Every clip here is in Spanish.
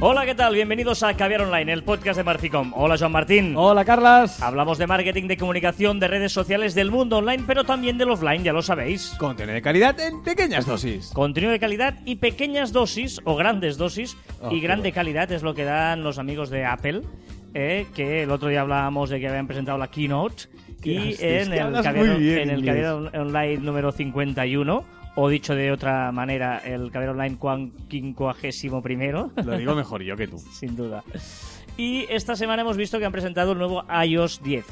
Hola, ¿qué tal? Bienvenidos a Caviar Online, el podcast de Marficom. Hola, Joan Martín. Hola, Carlas. Hablamos de marketing, de comunicación, de redes sociales, del mundo online, pero también del offline, ya lo sabéis. Contenido de calidad en pequeñas dosis. Contenido de calidad y pequeñas dosis, o grandes dosis, Oh, y grande bueno. calidad es lo que dan los amigos de Apple, eh, que el otro día hablábamos de que habían presentado la keynote, ¿Qué y en el, Caviar, muy bien en el. Caviar On- Online número 51, o dicho de otra manera, el Caviar Online cuan- quincuagésimo primero. Lo digo mejor yo que tú. sin duda. Y esta semana hemos visto que han presentado el nuevo iOS 10.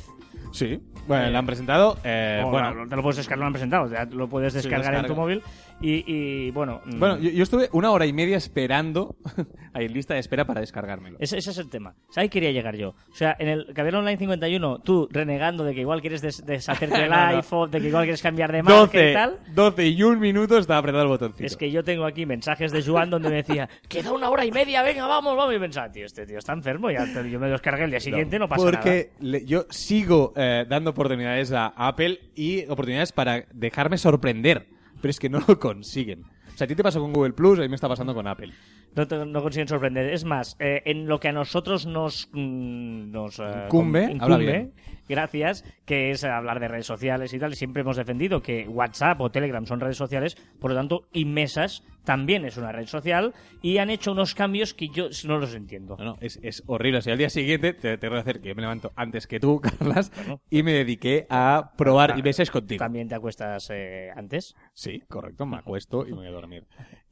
Sí. Bueno, lo han presentado. eh, bueno, te lo puedes descargar, lo han presentado, ya lo puedes Sí, descargar en tu móvil. Y, y, bueno, mm, bueno yo, yo estuve una hora y media esperando. Ahí lista de espera para descargármelo. ese, ese es el tema. O sea, ahí quería llegar yo. O sea, en el Caviar Online 51, tú renegando de que igual quieres des- deshacerte del No, no. iPhone, de que igual quieres cambiar de marca y 12, tal. 12 y un minuto estaba apretado el botoncito. Es que yo tengo aquí mensajes de Joan donde me decía, queda una hora y media, venga, vamos, vamos. Y pensaba, tío, este tío está enfermo, ya yo me descargué el día siguiente, no, pasa Porque le- yo sigo eh, dando oportunidades a Apple y oportunidades para dejarme sorprender. Pero es que no lo consiguen. O sea, a ti te pasó con Google Plus, a mí me está pasando con Apple. No, consiguen sorprender. Es más, eh, en lo que a nosotros nos, mm, nos eh, Incumbe, habla bien. gracias, que es hablar de redes sociales y tal. Y siempre hemos defendido que WhatsApp o Telegram son redes sociales, por lo tanto, Inmesas también es una red social y han hecho unos cambios que yo no los entiendo. No, no, es, es horrible. O sea, al día siguiente te tengo que hacer que yo me levanto antes que tú, Carlas, Bueno. y me dediqué a probar IBS contigo. También te acuestas eh, antes. Sí, correcto, me acuesto y me voy a dormir.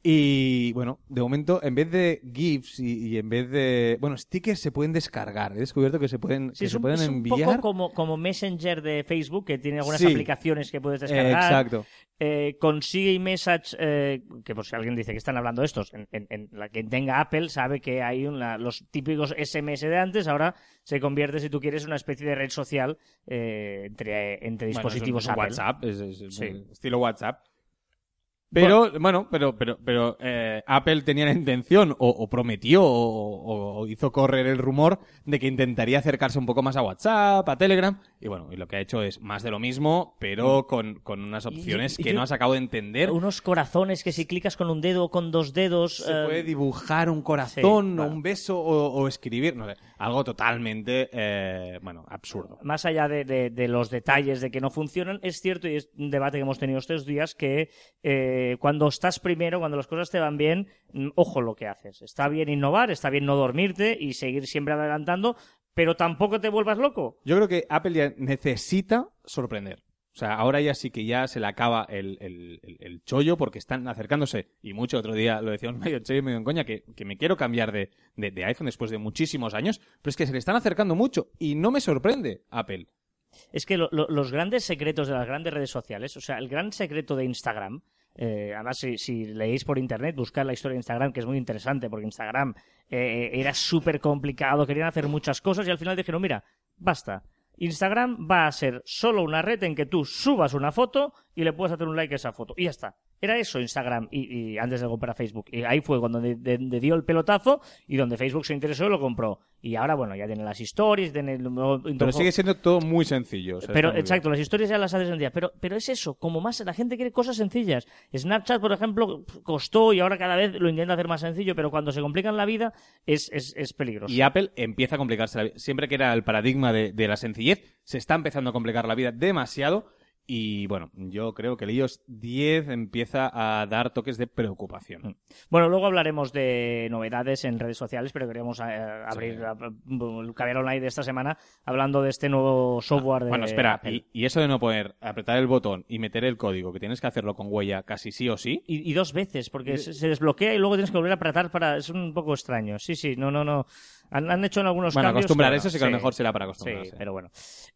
Y bueno, de momento, en vez de GIFs y, y en vez de. Bueno, stickers se pueden descargar. He descubierto que se pueden, Sí, que es se un, pueden es un enviar. poco como, como Messenger de Facebook, que tiene algunas Sí. aplicaciones que puedes Eh, descargar. exacto. eh, consigue iMessage, eh, que por si alguien dice que están hablando de estos, en, en- en la que tenga Apple sabe que hay una, los típicos SMS de antes, ahora se convierte, si tú quieres, en una especie de red social eh, entre, entre Bueno, dispositivos un- es un Apple. WhatsApp, es, es- es Sí. un estilo WhatsApp. Pero, bueno, pero, pero, pero eh, Apple tenía la intención, o, o prometió, o, hizo correr el rumor de que intentaría acercarse un poco más a WhatsApp, a Telegram, y bueno, y lo que ha hecho es más de lo mismo, pero con, con unas opciones y que yo- no has acabado de entender. Unos corazones que si clicas con un dedo o con dos dedos... Se eh, puede dibujar un corazón, sí, o un beso, o, o escribir, no sé, algo totalmente, eh, bueno, absurdo. más allá de, de- de los detalles de que no funcionan, es cierto, y es un debate que hemos tenido estos días, que eh, cuando estás primero, cuando las cosas te van bien, mm, ojo lo que haces. Está bien innovar, está bien no dormirte y seguir siempre adelantando, pero tampoco te vuelvas loco. Yo creo que Apple ya necesita sorprender. O sea, ahora ya sí que ya se le acaba el, el- el- el chollo porque están acercándose, y mucho otro día lo decíamos medio serio y medio en coña, que, que me quiero cambiar de, de- de iPhone después de muchísimos años, pero es que se le están acercando mucho y no me sorprende Apple. Es que lo- lo- los grandes secretos de las grandes redes sociales, o sea, el gran secreto de Instagram, eh, además si, si leéis por internet, buscad la historia de Instagram, que es muy interesante, porque Instagram eh, era súper complicado, querían hacer muchas cosas y al final dijeron, mira, basta. Instagram va a ser solo una red en que tú subas una foto y le puedes hacer un like a esa foto. Y ya está. Era eso Instagram y, y antes de comprar Facebook. Y ahí fue cuando de- de- de dio el pelotazo y donde Facebook se interesó y lo compró. Y ahora, bueno, ya tiene las stories, tiene el nuevo- Pero sigue siendo todo muy sencillo. o sea, pero exacto, las historias ya las haces sencillas. Pero, pero es eso, como más la gente quiere cosas sencillas. Snapchat, por ejemplo, costó y ahora cada vez lo intenta hacer más sencillo, pero cuando se complican la vida es, es, es peligroso. Y Apple empieza a complicarse la vida. Siempre que era el paradigma de, de la sencillez, se está empezando a complicar la vida demasiado. Y bueno, yo creo que el iOS 10 empieza a dar toques de preocupación. Bueno, luego hablaremos de novedades en redes sociales, pero queríamos eh, abrir el caviar online de esta semana hablando de este nuevo software de Bueno, espera, Apple. y, y eso de no poder apretar el botón y meter el código, que tienes que hacerlo con huella casi sí o sí. Y, y dos veces, porque se desbloquea y luego tienes que volver a apretar para... Es un poco extraño. Sí, sí, no, no, no. Han, han hecho en algunos Bueno, cambios... acostumbrar que, eso sí que a lo mejor será para acostumbrarse. Sí, pero bueno.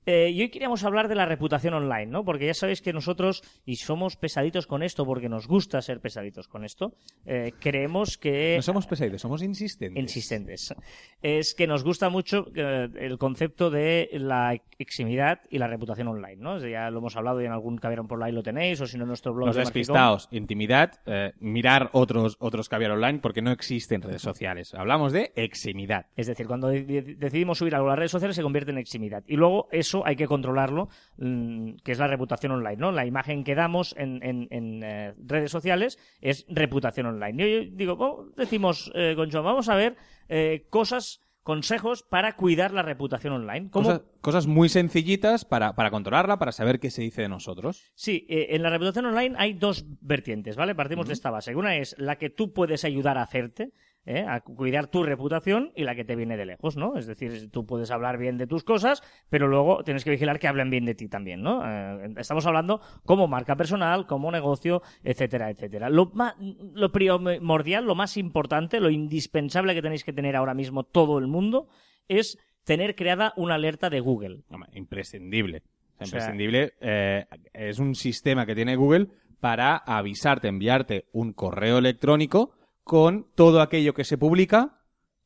Eh, y hoy queríamos hablar de la reputación online, ¿no? Porque ya sabéis que nosotros, y somos pesaditos con esto, porque nos gusta ser pesaditos con esto, eh, creemos que... No somos pesaditos, somos insistentes. insistentes. Es que nos gusta mucho eh, el concepto de la eximidad y la reputación online, ¿no? Ya lo hemos hablado y en algún caviar por online lo tenéis, o si no en nuestro blog Los de Marficom. despistados, intimidad, eh, mirar otros, otros caviar online porque no existen redes sociales. Hablamos de eximidad. Es decir, cuando de- de- decidimos subir algo a las redes sociales se convierte en eximidad. Y luego eso hay que controlarlo, mm, que es la reputación online, ¿no? La imagen que damos en, en- en, eh, redes sociales es reputación online. Yo, digo, oh, decimos eh, con Joan, vamos a ver eh, cosas, consejos para cuidar la reputación online. ¿Cómo, Cosas, cosas muy sencillitas para, para controlarla, para saber qué se dice de nosotros. Sí, eh, en la reputación online hay dos vertientes, ¿vale? Partimos de esta base. Una es la que tú puedes ayudar a hacerte, ¿eh? a cuidar tu reputación, y la que te viene de lejos, ¿no? Es decir, tú puedes hablar bien de tus cosas, pero luego tienes que vigilar que hablen bien de ti también, ¿no? Eh, estamos hablando como marca personal, como negocio, etcétera, etcétera. Lo, ma- lo primordial, lo más importante, lo indispensable que tenéis que tener ahora mismo todo el mundo es tener creada una alerta de Google. Imprescindible. O sea- imprescindible. eh, es un sistema que tiene Google para avisarte, enviarte un correo electrónico con todo aquello que se publica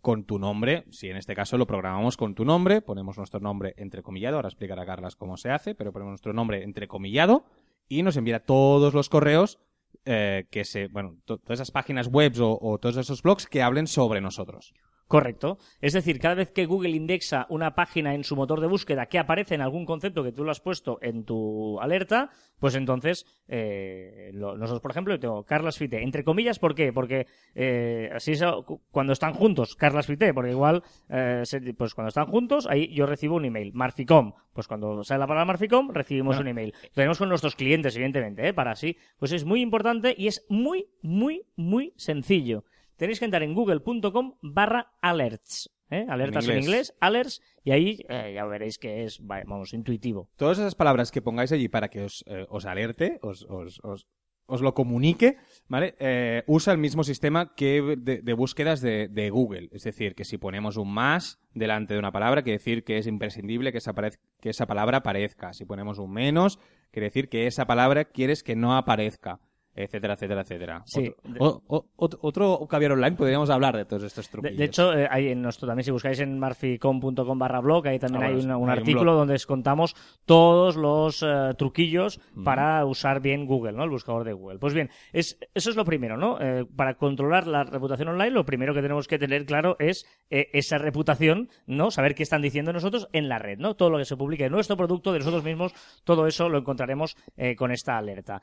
con tu nombre. Si en este caso lo programamos con tu nombre, ponemos nuestro nombre entrecomillado. Ahora explicará Carlas cómo se hace, pero ponemos nuestro nombre entrecomillado y nos enviará todos los correos eh, que se. Bueno, to- todas esas páginas web o, o todos esos blogs que hablen sobre nosotros. Correcto. Es decir, cada vez que Google indexa una página en su motor de búsqueda que aparece en algún concepto que tú lo has puesto en tu alerta, pues entonces eh, lo- nosotros, por ejemplo, yo tengo Carlas Fite, entre comillas, ¿por qué? Porque eh, así es cu- cuando están juntos, Carlas Fite, porque igual, eh, pues cuando están juntos, ahí yo recibo un email. Marficom, pues cuando sale la palabra Marficom, recibimos un email. Lo tenemos con nuestros clientes, evidentemente, ¿eh? para así. Pues es muy importante y es muy, muy, muy sencillo tenéis que entrar en google.com barra alerts. ¿eh? Alertas en inglés. inglés, alerts, y ahí eh, ya veréis que es, va- vamos, intuitivo. todas esas palabras que pongáis allí para que os, eh, os alerte, os, os, os, os lo comunique, ¿vale? Eh, usa el mismo sistema que de, de búsquedas de, de Google. Es decir, que si ponemos un más delante de una palabra, quiere decir que es imprescindible que esa, que esa palabra aparezca. Si ponemos un menos, quiere decir que esa palabra quieres que no aparezca. Etcétera, etcétera, etcétera. Sí. Otro, o- o- otro, caviar online podríamos hablar de todos estos De, truquillos. de hecho, eh, hay en nuestro, también si buscáis en marficom.com barra blog, ahí también Ah, hay bueno, un hay un artículo blog. donde os contamos todos los eh, truquillos para usar bien Google, ¿no? El buscador de Google. Pues bien, es, eso es lo primero, ¿no? Eh, para controlar la reputación online, lo primero que tenemos que tener claro es esa reputación, ¿no? Saber qué están diciendo nosotros en la red, ¿no? Todo lo que se publique de nuestro producto, de nosotros mismos, todo eso lo encontraremos con esta alerta.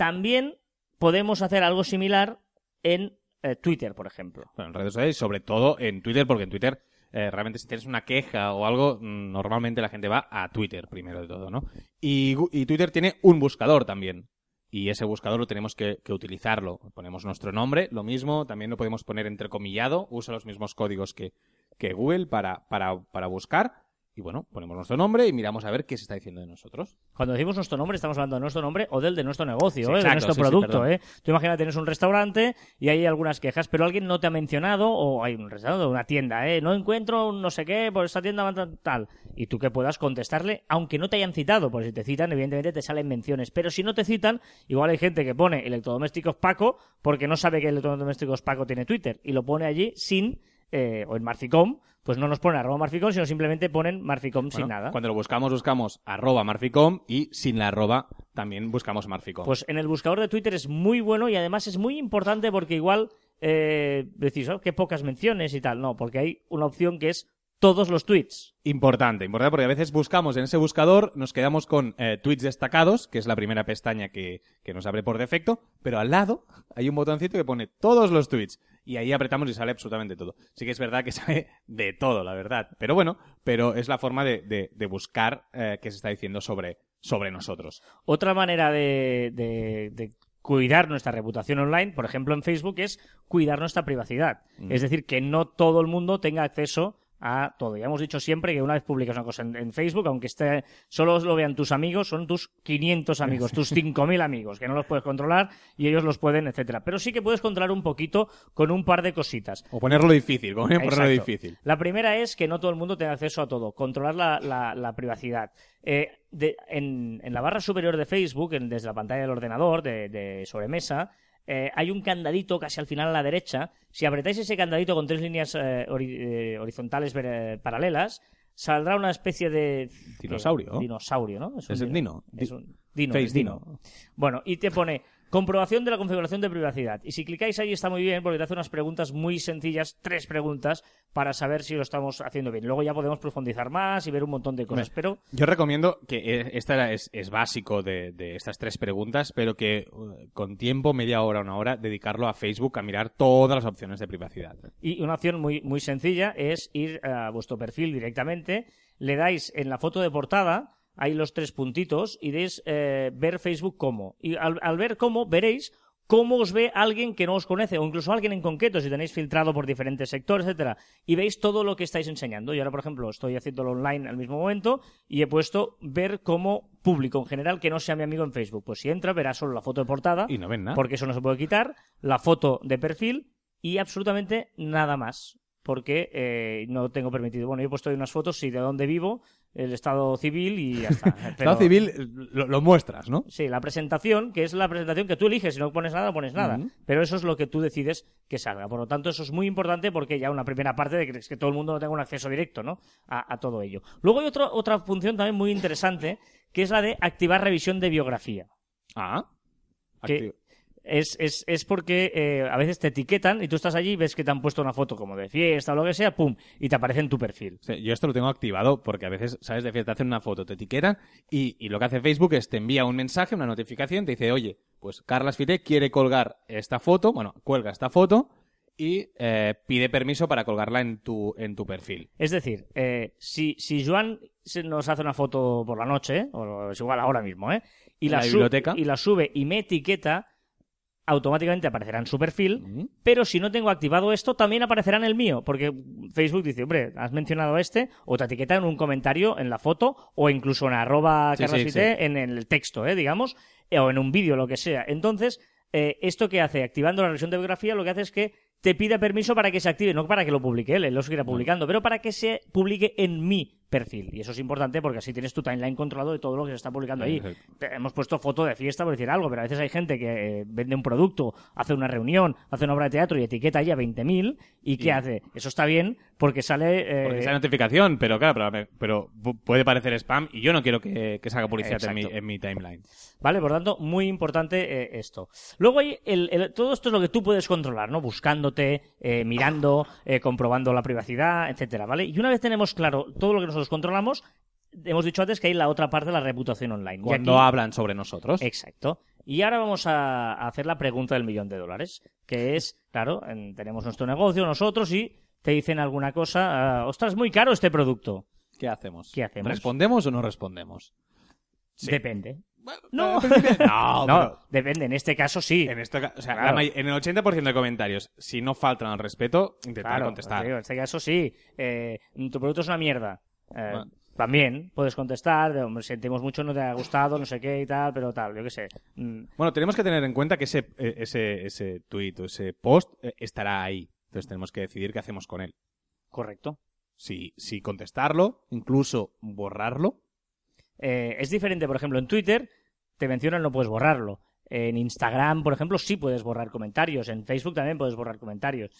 También podemos hacer algo similar en eh, Twitter, por ejemplo. Bueno, en redes sociales, sobre todo en Twitter, porque en Twitter eh, realmente si tienes una queja o algo, mm, normalmente la gente va a Twitter primero de todo, ¿no? Y, Twitter tiene un buscador también. Y ese buscador lo tenemos que, que utilizarlo. Ponemos nuestro nombre, lo mismo, también lo podemos poner entrecomillado, usa los mismos códigos que, que Google para, para, para buscar. Y bueno, ponemos nuestro nombre y miramos a ver qué se está diciendo de nosotros. Cuando decimos nuestro nombre, estamos hablando de nuestro nombre o del de nuestro negocio, Sí, ¿eh? de nuestro sí, producto. ¿eh? Tú imagínate, tienes un restaurante y hay algunas quejas, pero alguien no te ha mencionado, o hay un restaurante, una tienda, ¿eh? no encuentro un no sé qué, por esta tienda tal. Y tú que puedas contestarle, aunque no te hayan citado, porque si te citan, evidentemente te salen menciones. Pero si no te citan, igual hay gente que pone electrodomésticos Paco porque no sabe que electrodomésticos Paco tiene Twitter y lo pone allí sin. Eh, o en Marficom, pues no nos pone arroba Marficom, sino simplemente ponen Marficom sin nada. Cuando lo buscamos, buscamos arroba marficom y sin la arroba también buscamos marficom. Pues en el buscador de Twitter es muy bueno y además es muy importante porque igual eh, decís, oh, qué pocas menciones y tal. No, porque hay una opción que es todos los tweets. Importante, importante, porque a veces buscamos en ese buscador, nos quedamos con eh, tweets destacados, que es la primera pestaña que, que nos abre por defecto, pero al lado hay un botoncito que pone todos los tweets. Y ahí apretamos y sale absolutamente todo. Sí que es verdad que sale de todo, la verdad. Pero bueno, pero es la forma de, de- de buscar eh, qué se está diciendo sobre, sobre nosotros. Otra manera de, de- de cuidar nuestra reputación online, por ejemplo en Facebook, es cuidar nuestra privacidad. Es decir, que no todo el mundo tenga acceso a todo. Ya hemos dicho siempre que una vez publicas una cosa en, en Facebook, aunque esté solo lo vean tus amigos, son tus 500 amigos, tus 5.000 amigos, que no los puedes controlar y ellos los pueden, etcétera. Pero sí que puedes controlar un poquito con un par de cositas. O ponerlo difícil, ponerlo difícil. La primera es que no todo el mundo tenga acceso a todo, controlar la, la- la privacidad. Eh, de- en, en la barra superior de Facebook, en- desde la pantalla del ordenador, de, de sobremesa, eh, hay un candadito casi al final a la derecha. Si apretáis ese candadito con tres líneas eh, hori- eh, horizontales paralelas, saldrá una especie de... Dinosaurio. Dinosaurio, ¿no? Es un el dino. Es un dino. Face es dino. dino. Bueno, y te pone Comprobación de la configuración de privacidad. Y si clicáis ahí está muy bien porque te hace unas preguntas muy sencillas, tres preguntas, para saber si lo estamos haciendo bien. Luego ya podemos profundizar más y ver un montón de cosas. Pero Yo recomiendo que eh, esta es, es básico de, de estas tres preguntas, pero que uh, con tiempo, media hora, una hora, dedicarlo a Facebook a mirar todas las opciones de privacidad. Y una opción muy, muy sencilla es ir a vuestro perfil directamente, le dais en la foto de portada, hay los tres puntitos, y deis eh, ver Facebook cómo. Y al, al ver cómo, veréis cómo os ve alguien que no os conoce, o incluso alguien en concreto, si tenéis filtrado por diferentes sectores, etcétera, y veis todo lo que estáis enseñando. Y ahora, por ejemplo, estoy haciéndolo online al mismo momento y he puesto ver como público en general que no sea mi amigo en Facebook. Pues si entra, verá solo la foto de portada Y no ven nada. porque eso no se puede quitar, la foto de perfil y absolutamente nada más, porque eh, no tengo permitido. Bueno, yo he puesto ahí unas fotos, sí, de dónde vivo, el estado civil y ya está. Pero- Estado civil lo, lo muestras, ¿no? Sí, la presentación, que es la presentación que tú eliges, si no pones nada, no pones nada. Pero eso es lo que tú decides que salga. Por lo tanto, eso es muy importante porque ya una primera parte de que, es que todo el mundo no tenga un acceso directo ¿no? a, a todo ello. Luego hay otro- otra función también muy interesante, que es la de activar revisión de biografía. Ah. Que-. Es, es, es porque eh, a veces te etiquetan y tú estás allí y ves que te han puesto una foto como de fiesta o lo que sea, pum, y te aparece en tu perfil. Sí, yo esto lo tengo activado porque a veces, ¿sabes? De fiesta te hacen una foto, te etiquetan y, y lo que hace Facebook es te envía un mensaje, una notificación, te dice, oye, pues Carlas Fité quiere colgar esta foto, bueno, cuelga esta foto y eh, pide permiso para colgarla en tu, en tu perfil. Es decir, eh, si, si Joan se nos hace una foto por la noche, o es igual ahora mismo, ¿eh? Y la, la biblioteca. y la sube y me etiqueta, automáticamente aparecerá en su perfil. Pero si no tengo activado esto, también aparecerá en el mío, porque Facebook dice, hombre, has mencionado a este, o te etiqueta en un comentario en la foto, o incluso en arroba Sí, sí, Fité, en el texto, ¿eh? digamos, eh, o en un vídeo, lo que sea. Entonces, eh, esto que hace, activando la revisión de biografía, lo que hace es que te pide permiso para que se active, no para que lo publique él, él lo seguirá publicando, pero para que se publique en mi perfil. Y eso es importante porque así tienes tu timeline controlado de todo lo que se está publicando ahí. Hemos puesto foto de fiesta por decir algo, pero a veces hay gente que eh, vende un producto, hace una reunión, hace una obra de teatro y etiqueta ahí a 20.000. ¿Y qué hace? Eso está bien porque sale... eh, Porque esa notificación, pero claro, pero, pero pu- puede parecer spam y yo no quiero que, que salga publicidad en mi, en mi timeline. ¿Vale? Por tanto, muy importante eh, esto. Luego hay el, el- todo esto es lo que tú puedes controlar, ¿no? Buscándote, eh, mirando, comprobando la privacidad, etcétera, ¿vale? Y una vez tenemos claro todo lo que nosotros controlamos, hemos dicho antes que hay la otra parte, la reputación online. Cuando aquí- hablan sobre nosotros. Exacto. Y ahora vamos a hacer la pregunta del millón de dólares, que es, claro, en- tenemos nuestro negocio nosotros y te dicen alguna cosa, ah, ostras, muy caro este producto. ¿Qué hacemos? ¿Qué hacemos? ¿Respondemos o no respondemos? Sí. Depende. No, No. no, No, pero- depende, en este caso sí. En, esto, o sea, Claro. en el 80% de comentarios, si no faltan al respeto, intentar Claro, contestar. te digo, en este caso sí. Eh, tu producto es una mierda. Eh. También puedes contestar, de, "Hombre, sentimos mucho, no te ha gustado, no sé qué y tal, pero tal, yo qué sé. Mm, Bueno, tenemos que tener en cuenta que ese, eh, ese, ese tweet o ese post eh, estará ahí. Entonces tenemos que decidir qué hacemos con él. correcto. Si, si contestarlo, incluso borrarlo. Eh, es diferente, por ejemplo, en Twitter te mencionan no puedes borrarlo. En Instagram, por ejemplo, sí puedes borrar comentarios. En Facebook también puedes borrar comentarios.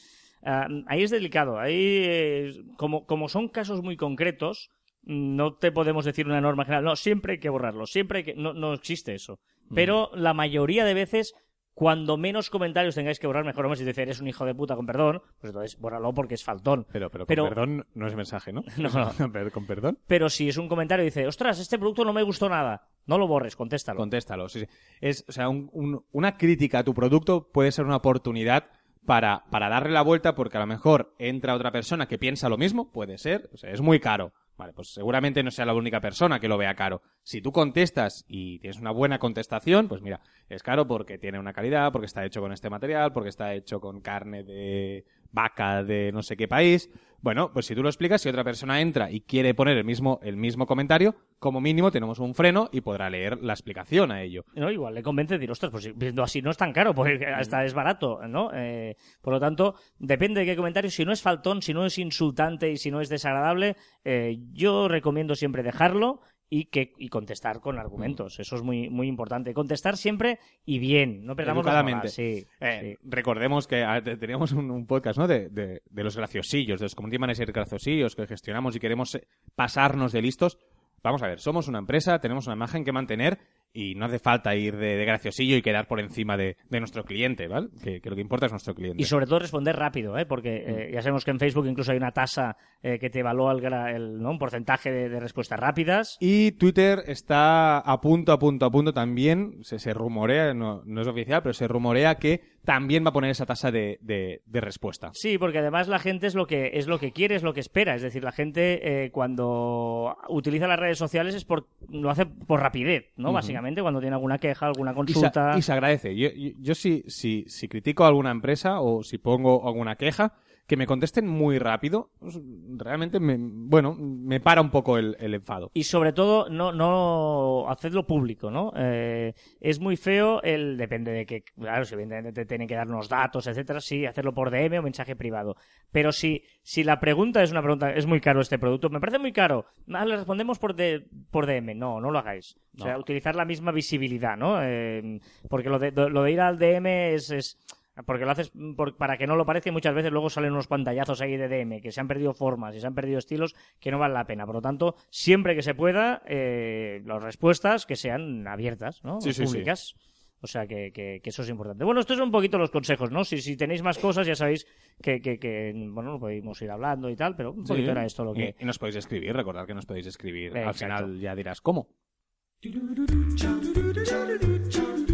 Ah, ahí es delicado. Ahí, eh, como, como son casos muy concretos, no te podemos decir una norma general. No, siempre hay que borrarlo. Siempre hay que... No, no existe eso. Pero la mayoría de veces, cuando menos comentarios tengáis que borrar, mejor hombre, si dice eres un hijo de puta con perdón, pues entonces bórralo porque es faltón. Pero, pero, Pero- con perdón no es mensaje, ¿no? No, no. Con perdón. Pero si es un comentario y dice, ostras, este producto no me gustó nada, no lo borres, contéstalo. Contéstalo. sí, sí. Es, o sea, un- un- una crítica a tu producto puede ser una oportunidad para, para darle la vuelta porque a lo mejor entra otra persona que piensa lo mismo, puede ser, o sea, es muy caro. Vale, pues seguramente no sea la única persona que lo vea caro. Si tú contestas y tienes una buena contestación, pues mira, es caro porque tiene una calidad, porque está hecho con este material, porque está hecho con carne de vaca de no sé qué país. Bueno, pues si tú lo explicas, si otra persona entra y quiere poner el mismo, el mismo comentario, como mínimo tenemos un freno y podrá leer la explicación a ello. No, igual le convence de decir, ostras, pues viendo así no es tan caro, porque hasta es barato, ¿no? Eh, por lo tanto, depende de qué comentario. Si no es faltón, si no es insultante y si no es desagradable, eh, yo recomiendo siempre dejarlo y que y contestar con argumentos. Eso es muy muy importante. Contestar siempre y bien, no perdamos la moral. Sí, Eh, sí. Recordemos que te- teníamos un, un podcast ¿no? de, de- de los graciosillos, de los community managers graciosillos que gestionamos y queremos eh, pasarnos de listos. Vamos a ver, somos una empresa, tenemos una imagen que mantener y no hace falta ir de, de graciosillo y quedar por encima de, de nuestro cliente, ¿vale? Que, que lo que importa es nuestro cliente. Y sobre todo responder rápido, ¿eh? porque eh, ya sabemos que en Facebook incluso hay una tasa eh, que te evalúa el, gra- el, ¿no? un porcentaje de, de respuestas rápidas. Y Twitter está a punto, a punto, a punto también, se, se rumorea, no, no es oficial, pero se rumorea que también va a poner esa tasa de, de- de respuesta. Sí, porque además la gente es lo que es lo que quiere, es lo que espera. Es decir, la gente eh, cuando utiliza las redes sociales es por lo hace por rapidez, ¿no? Básicamente cuando tiene alguna queja, alguna Y se, consulta. y se agradece. Yo, yo, yo si, si, si critico a alguna empresa o si pongo alguna queja, que me contesten muy rápido, pues, realmente me, bueno, me para un poco el, el enfado. Y sobre todo, no, no hacedlo público, ¿no? Eh, es muy feo el, depende de que, claro, si evidentemente te tienen que dar unos datos, etcétera, sí, hacerlo por DM o mensaje privado. Pero si, si la pregunta es una pregunta, es muy caro este producto, me parece muy caro, ah, le respondemos por, de- por DM. No, no lo hagáis. O sea, utilizar la misma visibilidad, ¿no? Eh, porque lo de, lo de ir al DM es, es porque lo haces por- para que no lo parezca y muchas veces luego salen unos pantallazos ahí de DM que se han perdido formas y se han perdido estilos que no vale la pena. Por lo tanto, siempre que se pueda, eh, las respuestas que sean abiertas, ¿no? Sí, sí, sí. Públicas. O sea que, que- que eso es importante. Bueno, estos son un poquito los consejos, ¿no? Si, si tenéis más cosas, ya sabéis que, que, que, bueno, podemos ir hablando y tal, pero un poquito Sí. era esto lo que... Y, y nos podéis escribir, recordad que nos podéis escribir. Al final ya dirás cómo.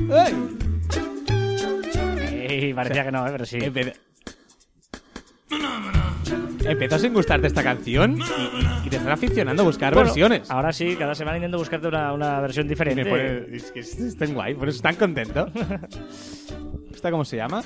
¡Ey! Ey, parecía que no, ¿eh? pero sí. Empe- Empezó sin gustarte esta canción y, te están aficionando a buscar Bueno, versiones. Ahora sí, cada semana intento buscarte una, una versión diferente. me pone- es que es, tan guay, por eso están contento. ¿Esta cómo se llama?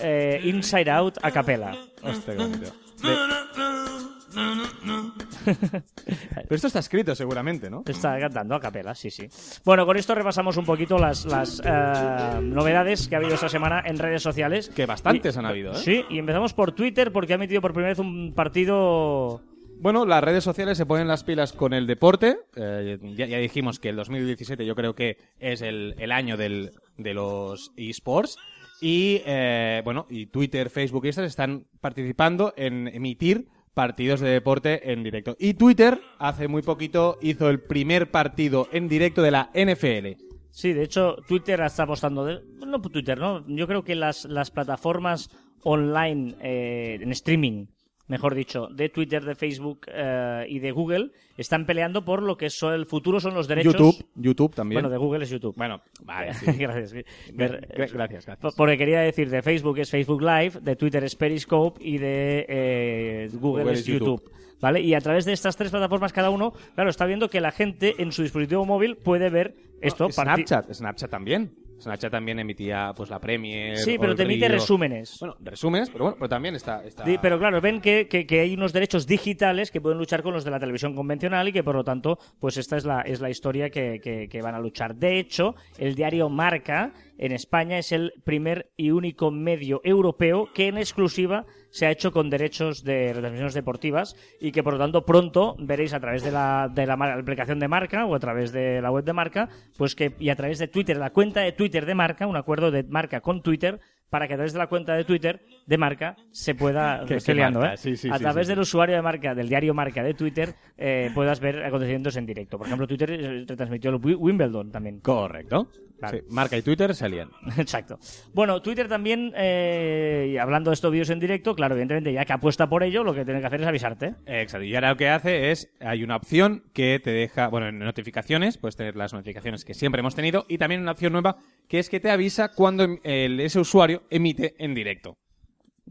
Eh, Inside Out a capela. Hostia, qué bonito. De- Pero esto está escrito seguramente, ¿no? Está cantando a capela, sí, sí. Bueno, con esto repasamos un poquito las, las eh, novedades que ha habido esta semana en redes sociales. Que bastantes Y- han habido, ¿eh? Sí, y empezamos por Twitter porque ha metido por primera vez un partido... Bueno, las redes sociales se ponen las pilas con el deporte. Eh, ya, ya dijimos que el 2017 yo creo que es el, el año del, de los esports. Y, eh, bueno, y Twitter, Facebook y estas están participando en emitir partidos de deporte en directo. Y Twitter hace muy poquito hizo el primer partido en directo de la NFL. Sí, de hecho, Twitter está apostando... De... No Twitter, ¿no? Yo creo que las, las plataformas online eh, en streaming, mejor dicho, de Twitter, de Facebook eh, y de Google, están peleando por lo que son el futuro son los derechos... YouTube, YouTube también. Bueno, de Google es YouTube. Bueno, vale, sí. gracias. Gracias, gracias. Por- Porque quería decir, de Facebook es Facebook Live, de Twitter es Periscope y de eh, Google, Google es es YouTube. YouTube. ¿Vale? Y a través de estas tres plataformas cada uno, claro, está viendo que la gente en su dispositivo móvil puede ver esto. Snapchat, Snapchat también. Snapchat también emitía pues la Premier. Sí, pero te emite resúmenes. Bueno, resúmenes, pero bueno, pero también está. está... Pero claro, ven que, que- que hay unos derechos digitales que pueden luchar con los de la televisión convencional y que por lo tanto, pues esta es la, es la historia que, que- que van a luchar. De hecho, el diario Marca en España es el primer y único medio europeo que en exclusiva se ha hecho con derechos de retransmisiones deportivas y que por lo tanto pronto veréis a través de la, de la aplicación de Marca o a través de la web de Marca, pues que y a través de Twitter, la cuenta de Twitter de Marca, un acuerdo de Marca con Twitter, para que a través de la cuenta de Twitter de Marca se pueda Que- estoy que liando, ¿eh? sí, sí, a sí, través del usuario de Marca del diario Marca de Twitter eh, puedas ver acontecimientos en directo. Por ejemplo, Twitter eh, retransmitió el Wi- Wimbledon también. Correcto. Vale. Marca y Twitter se alían. Exacto. Bueno, Twitter también, eh, hablando de estos vídeos en directo, claro, evidentemente, ya que apuesta por ello, lo que tiene que hacer es avisarte. Exacto. Y ahora lo que hace es, hay una opción que te deja, bueno, en notificaciones, puedes tener las notificaciones que siempre hemos tenido, y también una opción nueva que es que te avisa cuando em- el- ese usuario emite en directo.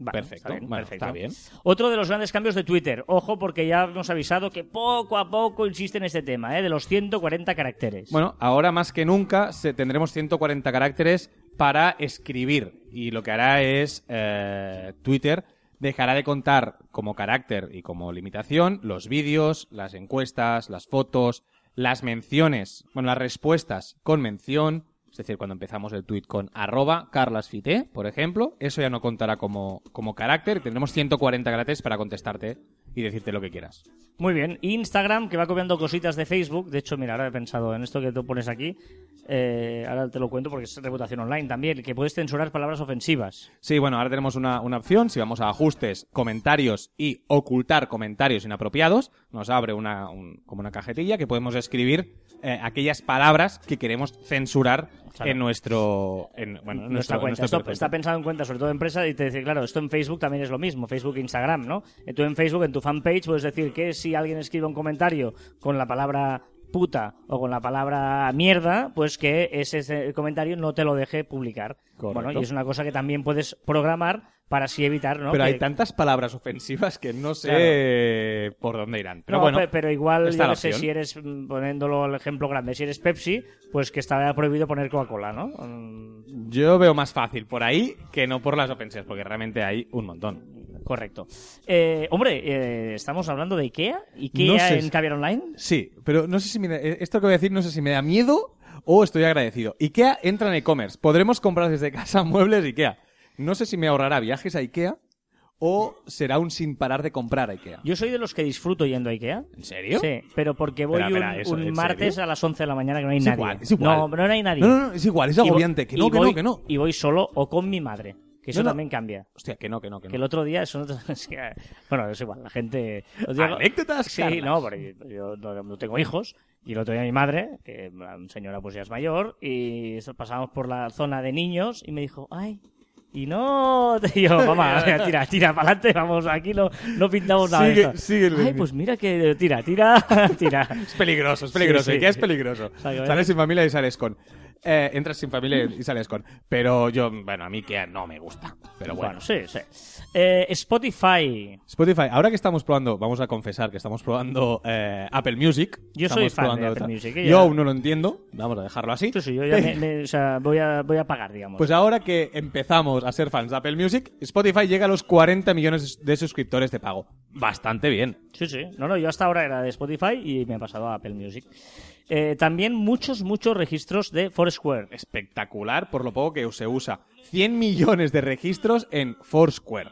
Perfecto. está bien, Bueno, perfecto. está bien. Otro de los grandes cambios de Twitter. Ojo, porque ya hemos avisado que poco a poco insiste en este tema, ¿eh? de los 140 caracteres. Bueno, ahora más que nunca se, tendremos 140 caracteres para escribir. Y lo que hará es eh, Twitter dejará de contar como carácter y como limitación los vídeos, las encuestas, las fotos, las menciones, bueno, las respuestas con mención, es decir, cuando empezamos el tweet con arroba carlasfite, por ejemplo, eso ya no contará como, como carácter. Tendremos 140 caracteres para contestarte y decirte lo que quieras. Muy bien. Instagram, que va copiando cositas de Facebook. De hecho, mira, ahora he pensado en esto que tú pones aquí. Eh, ahora te lo cuento porque es reputación online también, que puedes censurar palabras ofensivas. Sí, bueno, ahora tenemos una, una opción. Si vamos a ajustes, comentarios y ocultar comentarios inapropiados, nos abre una, un- como una cajetilla que podemos escribir eh, aquellas palabras que queremos censurar Claro. en nuestro, en, bueno, en nuestra nuestro, cuenta. nuestro Esto está pensado en cuentas, sobre todo de empresa, y te dice, claro, esto en Facebook también es lo mismo, Facebook e Instagram, ¿no? Eh, Tú en Facebook, en tu fanpage, puedes decir que si alguien escribe un comentario con la palabra puta o con la palabra mierda, pues que ese, ese comentario no te lo deje publicar. Correcto. Bueno, y es una cosa que también puedes programar para así evitar, ¿no? Pero que- hay tantas palabras ofensivas que no sé por dónde irán. Pero No, bueno, pe- pero igual, yo no sé si eres, mm, poniéndolo el ejemplo grande, si eres Pepsi, pues que está prohibido poner Coca-Cola, ¿no? Mm, yo veo más fácil por ahí que no por las ofensas, porque realmente hay un montón. Correcto. Eh, hombre, eh, estamos hablando de Ikea. Ikea No sé en si- Caviar Online. Sí, pero no sé si me da- eh, esto que voy a decir no sé si me da miedo o estoy agradecido. IKEA entra en e-commerce. Podremos comprar desde casa muebles IKEA. No sé si me ahorrará viajes a IKEA o será un sin parar de comprar a IKEA. Yo soy de los que disfruto yendo a Ikea. ¿En serio? Sí, pero porque voy Espera, espera, un, ¿eso- un en martes serio? a las 11 de la mañana que no hay Es nadie. igual, es igual. No, no hay nadie. No, no, no, es igual, es Y voy- agobiante. Que no, y que voy- no, que no. Y voy solo o con mi madre. Que eso No, no. también cambia. Hostia, que no, que no, que Que el no. otro día, eso no te- es que, bueno, es igual, la gente... días- Anécdotas, Sí, Carlas. no, porque yo no, no tengo hijos. Y el otro día mi madre, que la señora pues ya es mayor, y eso, pasamos por la zona de niños y me dijo, ay, y no, yo, mamá, tira, tira para adelante, vamos, aquí no, no pintamos nada de Sigue- esto". sigue el Ay, pues mira que tira, tira, tira. Es peligroso, es peligroso. Sí, sí. IKEA es peligroso. sea, Sales sin familia y sales con. Eh, entras sin familia y sales con. Pero yo, bueno, a mí IKEA no me gusta. Pero bueno. Bueno, sí, sí. Eh, Spotify. Spotify, ahora que estamos probando, vamos a confesar que estamos probando eh, Apple Music. Yo Estamos soy fan de Apple. Music, ¿eh? Yo Ya- aún no lo entiendo, vamos a dejarlo así. Sí, sí, yo ya me- me- o sea, voy a, voy a pagar, digamos. Pues ahora que empezamos a ser fans de Apple Music, Spotify llega a los 40 millones de suscriptores de pago. Bastante bien. Sí, sí. No, no, yo hasta ahora era de Spotify y me he pasado a Apple Music. También muchos, muchos registros de Foursquare. Espectacular por lo poco que se usa. 100 millones de registros en Foursquare.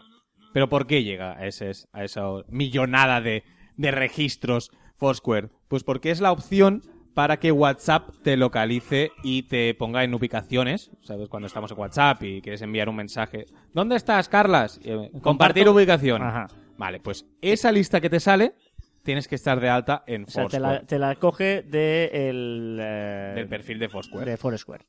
Pero ¿por qué llega a, ese, a esa millonada de, de registros Foursquare? Pues porque es la opción para que WhatsApp te localice y te ponga en ubicaciones. ¿Sabes? Cuando estamos en WhatsApp y quieres enviar un mensaje. ¿Dónde estás, Carlas? Eh, compartir ubicación. Ajá. Vale, pues esa lista que te sale, tienes que estar de alta en O sea, te Foursquare. la, te la coge de el, eh, Del perfil de Foursquare. de Foursquare.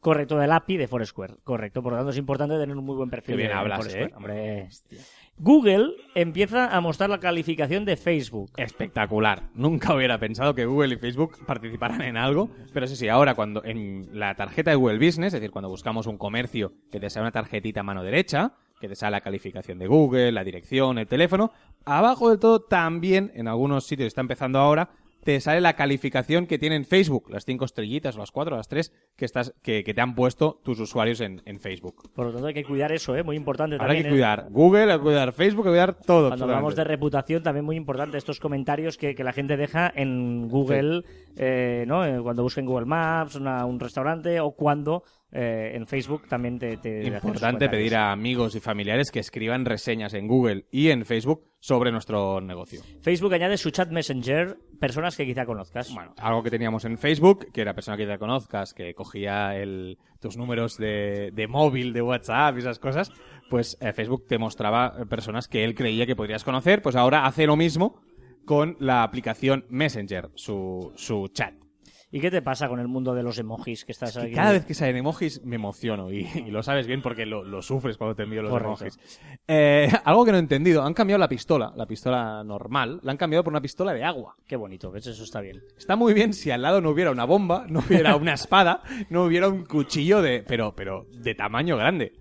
Correcto, del API de Foursquare. Correcto. Por lo tanto, es importante tener un muy buen perfil Qué bien de hablas, Foursquare. ¿eh? Hombre, hostia. Google empieza a mostrar la calificación de Facebook. Espectacular. Nunca hubiera pensado que Google y Facebook participaran en algo, pero sí, sí, ahora cuando en la tarjeta de Google Business, es decir, cuando buscamos un comercio que te sale una tarjetita a mano derecha, que te sale la calificación de Google, la dirección, el teléfono, abajo del todo también, en algunos sitios está empezando ahora, te sale la calificación que tiene en Facebook, las cinco estrellitas, las cuatro, las tres, que, estás, que, que te han puesto tus usuarios en, en Facebook. Por lo tanto, hay que cuidar eso, ¿eh? Muy importante Ahora hay que ¿eh? cuidar Google, hay que cuidar Facebook, hay que cuidar todo. Cuando hablamos de reputación, también muy importante estos comentarios que, que la gente deja en Google, eh, ¿no? Eh, Cuando busca en Google Maps, una- un restaurante o cuando eh, en Facebook también te, te Importante pedir a amigos y familiares que escriban reseñas en Google y en Facebook sobre nuestro negocio. Facebook añade su chat Messenger personas que quizá conozcas. Bueno, algo que teníamos en Facebook, que era persona que ya conozcas, que cogía el, tus números de, de móvil, de WhatsApp y esas cosas, pues eh, Facebook te mostraba eh, personas que él creía que podrías conocer, pues ahora hace lo mismo con la aplicación Messenger, su, su chat. ¿Y qué te pasa con el mundo de los emojis que estás Que aquí? cada vez que salen emojis me emociono y, y lo sabes bien porque lo, lo sufres cuando te envío los Correcto. emojis. Eh, algo que no he entendido, han cambiado la pistola, la pistola normal, la han cambiado por una pistola de agua. Qué bonito, ¿ves? Eso está bien. Está muy bien si al lado no hubiera una bomba, no hubiera una espada, no hubiera un cuchillo de, pero, pero de tamaño grande.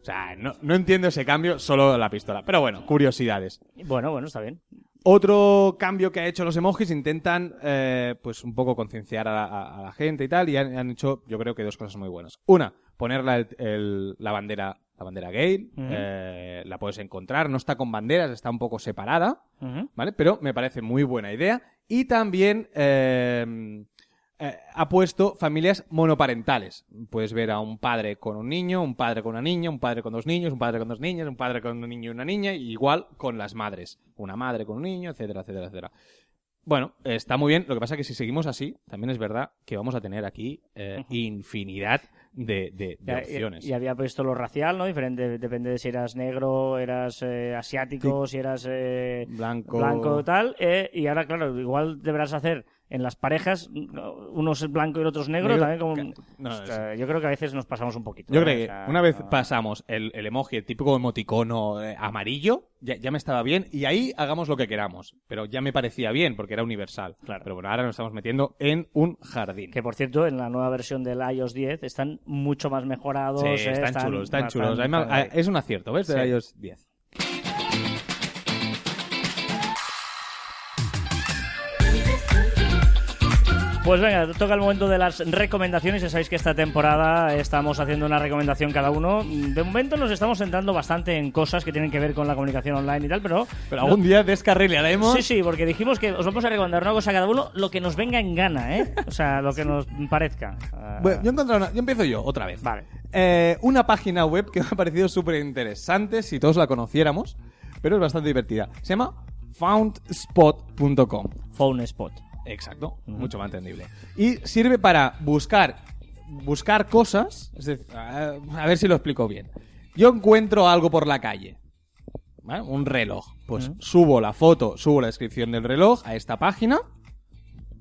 O sea, no, no entiendo ese cambio, solo la pistola. Pero bueno, curiosidades. Bueno, bueno, está bien. Otro cambio que ha hecho los emojis, intentan eh, pues un poco concienciar a, la- a- a la gente y tal, y han, han hecho yo creo que dos cosas muy buenas. Una, poner la, el- la bandera la bandera gay, eh, la puedes encontrar, no está con banderas, está un poco separada. ¿vale? Pero me parece muy buena idea. Y también eh, eh, ha puesto familias monoparentales. Puedes ver a un padre con un niño, un padre con una niña, un padre con dos niños, un padre con dos niñas, un padre con un niño y una niña, y igual con las madres. Una madre con un niño, etcétera, etcétera, etcétera. Bueno, está muy bien. Lo que pasa es que si seguimos así, también es verdad que vamos a tener aquí eh, infinidad de, de- de Ya- opciones. Y, y había puesto lo racial, ¿no? Diferente, depende de si eras negro, eras eh, asiático, si eras eh, Blanco. blanco tal. y ahora, claro, igual deberás hacer en las parejas, uno es blanco y el otro es negro, también como... no, yo creo que a veces nos pasamos un poquito. Yo ¿eh? creo O que sea, una vez no- pasamos el, el emoji, el típico emoticono eh, amarillo, ya, ya me estaba bien, y ahí hagamos lo que queramos. Pero ya me parecía bien, porque era universal. Claro. Pero bueno, ahora nos estamos metiendo en un jardín. Que por cierto, en la nueva versión del iOS 10 están mucho más mejorados. Sí, eh, están, chulos, están chulos. están- Además, están ahí. es un acierto, ¿ves? De Sí. iOS 10. Pues venga, toca el momento de las recomendaciones. Ya sabéis que esta temporada estamos haciendo una recomendación cada uno. De momento nos estamos centrando bastante en cosas que tienen que ver con la comunicación online y tal, pero... Pero algún día descarrilaremos. Sí, sí, porque dijimos que os vamos a recomendar una cosa a cada uno, lo que nos venga en gana, ¿eh? O sea, lo que nos parezca. Bueno, yo, he encontrado una- yo empiezo yo, otra vez. Vale. Eh, una página web que me ha parecido súper interesante si todos la conociéramos, pero es bastante divertida. Se llama foundspot.com. Exacto, mucho más entendible. Y sirve para buscar buscar cosas, es decir, a, a ver si lo explico bien. Yo encuentro algo por la calle, ¿vale? un reloj, pues subo la foto, subo la descripción del reloj a esta página,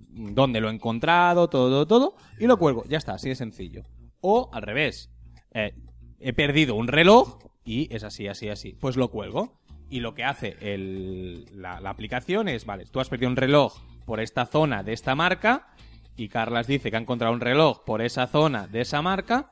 donde lo he encontrado, todo, todo, todo, y lo cuelgo. Ya está, así de sencillo. O al revés, eh, he perdido un reloj y es así, así, así. Pues lo cuelgo. Y lo que hace el- la, la aplicación es, vale, tú has perdido un reloj por esta zona de esta marca y Carlas dice que ha encontrado un reloj por esa zona de esa marca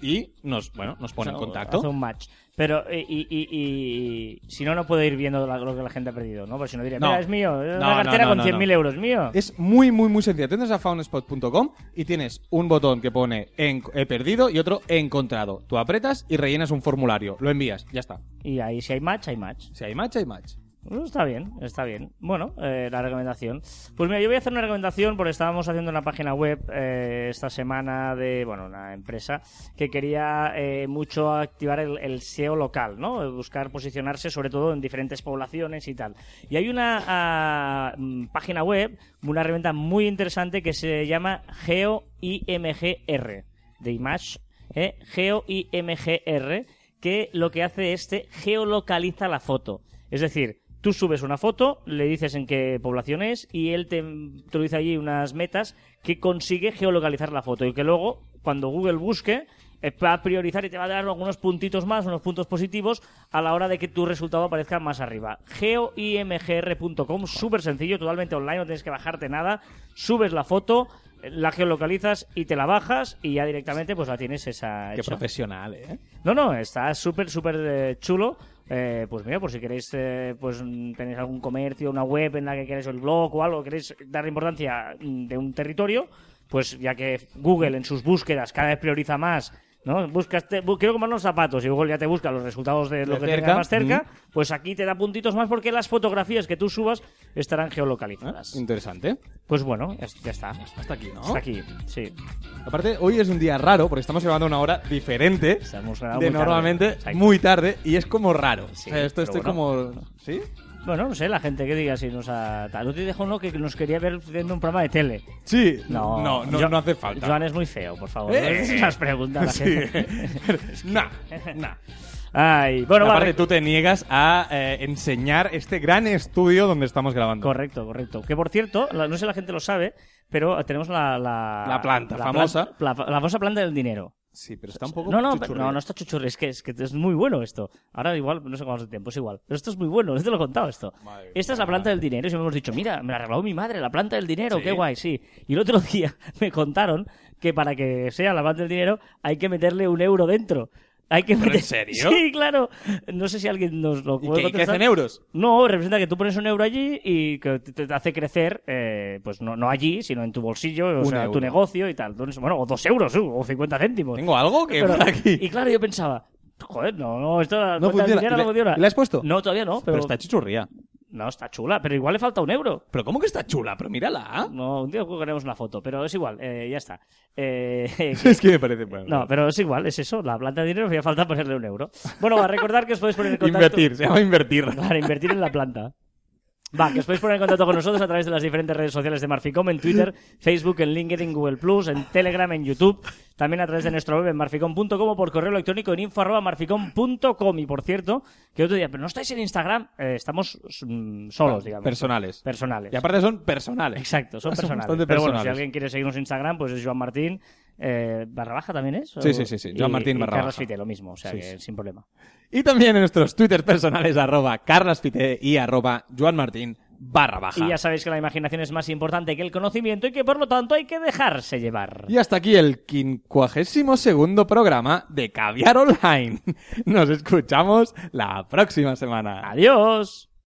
y nos, bueno, nos pone O sea, en contacto. Hace un match. Pero, y, y- y- y- si no, no puedo ir viendo la- lo que la gente ha perdido, ¿no? Porque si no diría, No. mira, es mío, es No, una cartera no, con no, 100.000 no. euros, mío. Es muy, muy, muy sencillo. Entras a foundspot.com y tienes un botón que pone en- he perdido y otro he encontrado. Tú apretas y rellenas un formulario. Lo envías. Ya está. Y ahí si hay match, hay match. Si hay match, hay match. Bueno, está bien, está bien. Bueno, eh, la recomendación. Pues mira, yo voy a hacer una recomendación porque estábamos haciendo una página web eh, esta semana de, bueno, una empresa que quería eh, mucho activar el, el SEO local, ¿no? Buscar posicionarse sobre todo en diferentes poblaciones y tal. Y hay una ah, mm, página web, una herramienta muy interesante que se llama GeoIMGR, de Image, ¿eh? GeoIMGR, que lo que hace es te geolocaliza la foto. Es decir, tú subes una foto, le dices en qué población es y él te introduce allí unas metas que consigue geolocalizar la foto y que luego, cuando Google busque, eh, va a priorizar y te va a dar algunos puntitos más, unos puntos positivos a la hora de que tu resultado aparezca más arriba. geoimgr.com, súper sencillo, totalmente online, no tienes que bajarte nada, subes la foto, eh, la geolocalizas y te la bajas y ya directamente pues la tienes esa Qué profesional, ¿eh? No, no, está súper, súper eh, chulo. Eh, pues mira, por si queréis, eh, pues mm, tenéis algún comercio, una web en la que queréis el blog o algo, queréis darle importancia mm, de un territorio, pues ya que Google en sus búsquedas cada vez prioriza más, ¿no? Buscas, te- bu- quiero comprar unos zapatos y Google ya te busca los resultados de lo De que tengas más cerca, mm. pues aquí te da puntitos más porque las fotografías que tú subas estarán geolocalizadas. Interesante. Pues bueno, ya está. Hasta aquí, ¿no? Hasta aquí, sí. Aparte, hoy es un día raro porque estamos grabando a una hora diferente Estamos de muy normalmente muy tarde y es como raro. Sí, O sea, esto estoy bueno. como... ¿Sí? Bueno, no sé, la gente que diga si nos ha... No te dejo uno que nos quería ver haciendo un programa de tele. Sí. No, no, no, Jo- no hace falta. Joan es muy feo, por favor. Eh, no esas preguntas Sí. nah, nah. Ay, bueno, Aparte, vale. tú te niegas a eh, enseñar este gran estudio donde estamos grabando. Correcto, correcto. Que por cierto, la- no sé si la gente lo sabe, pero tenemos la... La, La planta famosa. plan- la, la famosa planta del dinero. Sí, pero está un poco No, no, chuchurri. no, no está chuchurri, es que, es que es muy bueno esto. Ahora igual, no sé de tiempo, es igual. Pero esto es muy bueno, no te lo he contado esto. Madre Esta es la planta del dinero y siempre hemos dicho, mira, me la regaló mi madre, la planta del dinero, Sí. qué guay, sí. Y el otro día me contaron que para que sea la planta del dinero hay que meterle un euro dentro. Hay que ¿Pero meter... en serio? Sí, claro. No sé si alguien nos lo ¿Y puede y qué contestar. hacen euros? No, representa que tú pones un euro allí y que te te hace crecer, eh, pues no, no allí, sino en tu bolsillo, o Un sea, euro. tu negocio y tal. Bueno, o dos euros, uh, o 50 céntimos. ¿Tengo algo que Pero- aquí? Y claro, yo pensaba, joder, no, no, esto la No funciona. ¿Y no funciona. y has puesto? No, todavía no, pero, Pero está chichurría. No, está chula, pero igual le falta un euro. Pero ¿cómo que está chula? Pero mírala. No, un día colgaremos una foto, pero es igual, eh, ya está. Eh, es que me parece... Bueno, no, pero es igual, es eso, la planta de dinero, hacía falta ponerle un euro. Bueno, a recordar que os podéis poner en contacto... Invertir, se llama invertir. Para invertir en la planta. Va, que os podéis poner en contacto con nosotros a través de las diferentes redes sociales de Marficom, en Twitter, Facebook, en LinkedIn, Google Plus, en Telegram, en YouTube, también a través de nuestro web en marficom.com o por correo electrónico en info arroba marficom.com. Y por cierto, que otro día, pero no estáis en Instagram, eh, estamos mm, solos, digamos. Personales. Personales. Y aparte son personales. Exacto, son Son personales. Pero bueno, si personales. alguien quiere seguirnos en Instagram, pues es Joan Martín. Eh, ¿Barra baja también es? Sí, sí, sí, sí, y- Joan Martín y barra Carlos baja. Fite, lo mismo, o sea Sí, que sí. sin problema. Y también en nuestros twitters personales arroba carlaspite y arroba joanmartin barra baja. Y ya sabéis que la imaginación es más importante que el conocimiento y que por lo tanto hay que dejarse llevar. Y hasta aquí el quincuagésimo segundo programa de Caviar Online. Nos escuchamos la próxima semana. Adiós.